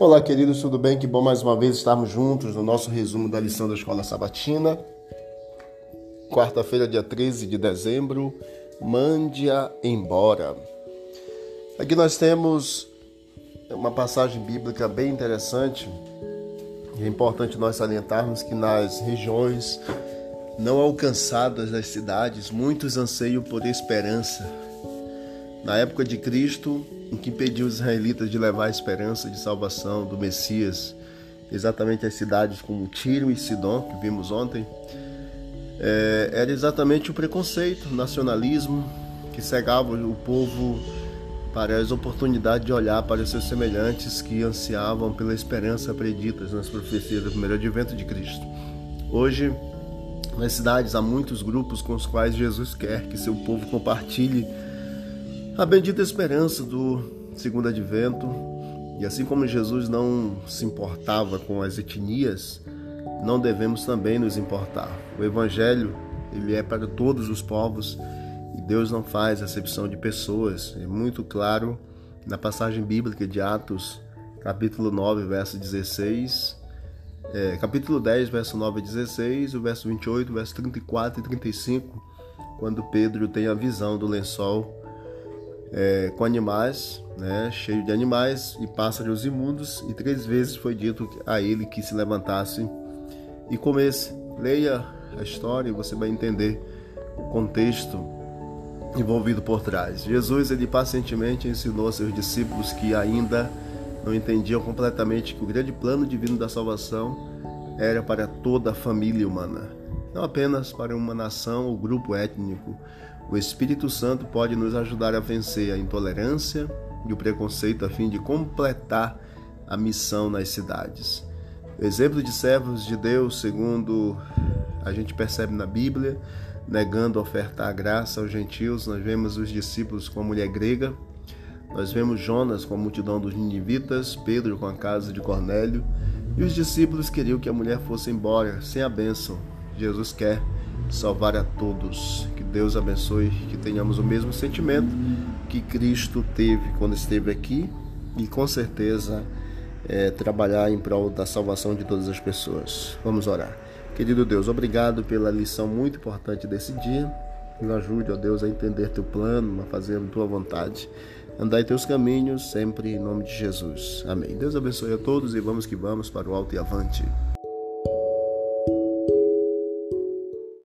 Olá, queridos, tudo bem? Que bom mais uma vez estarmos juntos no nosso resumo da lição da Escola Sabatina. Quarta-feira, dia 13 de dezembro, mande-a embora. Aqui nós temos uma passagem bíblica bem interessante. É importante nós salientarmos que nas regiões não alcançadas das cidades, muitos anseiam por esperança. Na época de Cristo, o que impediu os israelitas de levar a esperança de salvação do Messias, exatamente as cidades como Tiro e Sidom, que vimos ontem, é, era exatamente o preconceito, o nacionalismo que cegava o povo para as oportunidades de olhar para os seus semelhantes que ansiavam pela esperança preditas nas profecias do primeiro advento de Cristo. Hoje, nas cidades há muitos grupos com os quais Jesus quer que seu povo compartilhe a bendita esperança do segundo advento. E assim como Jesus não se importava com as etnias, não devemos também nos importar. O evangelho, ele é para todos os povos e Deus não faz acepção de pessoas. É muito claro na passagem bíblica de Atos, capítulo 9, verso 16, é, capítulo 10, verso 9 a 16, o verso 28, verso 34 e 35, quando Pedro tem a visão do lençol é, com animais, né, cheio de animais e pássaros imundos, e três vezes foi dito a ele que se levantasse e comesse. Leia a história e você vai entender o contexto envolvido por trás. Jesus ele pacientemente ensinou a seus discípulos que ainda não entendiam completamente que o grande plano divino da salvação era para toda a família humana, não apenas para uma nação ou grupo étnico. O Espírito Santo pode nos ajudar a vencer a intolerância e o preconceito a fim de completar a missão nas cidades. O exemplo de servos de Deus, segundo a gente percebe na Bíblia, negando ofertar graça aos gentios, nós vemos os discípulos com a mulher grega, nós vemos Jonas com a multidão dos ninivitas, Pedro com a casa de Cornélio, e os discípulos queriam que a mulher fosse embora sem a bênção. Jesus quer salvar a todos. Que Deus abençoe, que tenhamos o mesmo sentimento que Cristo teve quando esteve aqui e com certeza é, trabalhar em prol da salvação de todas as pessoas. Vamos orar. Querido Deus, obrigado pela lição muito importante desse dia. Nos ajude, ó Deus, a entender teu plano, a fazer a tua vontade. Andar em teus caminhos, sempre em nome de Jesus. Amém. Deus abençoe a todos e vamos que vamos para o alto e avante.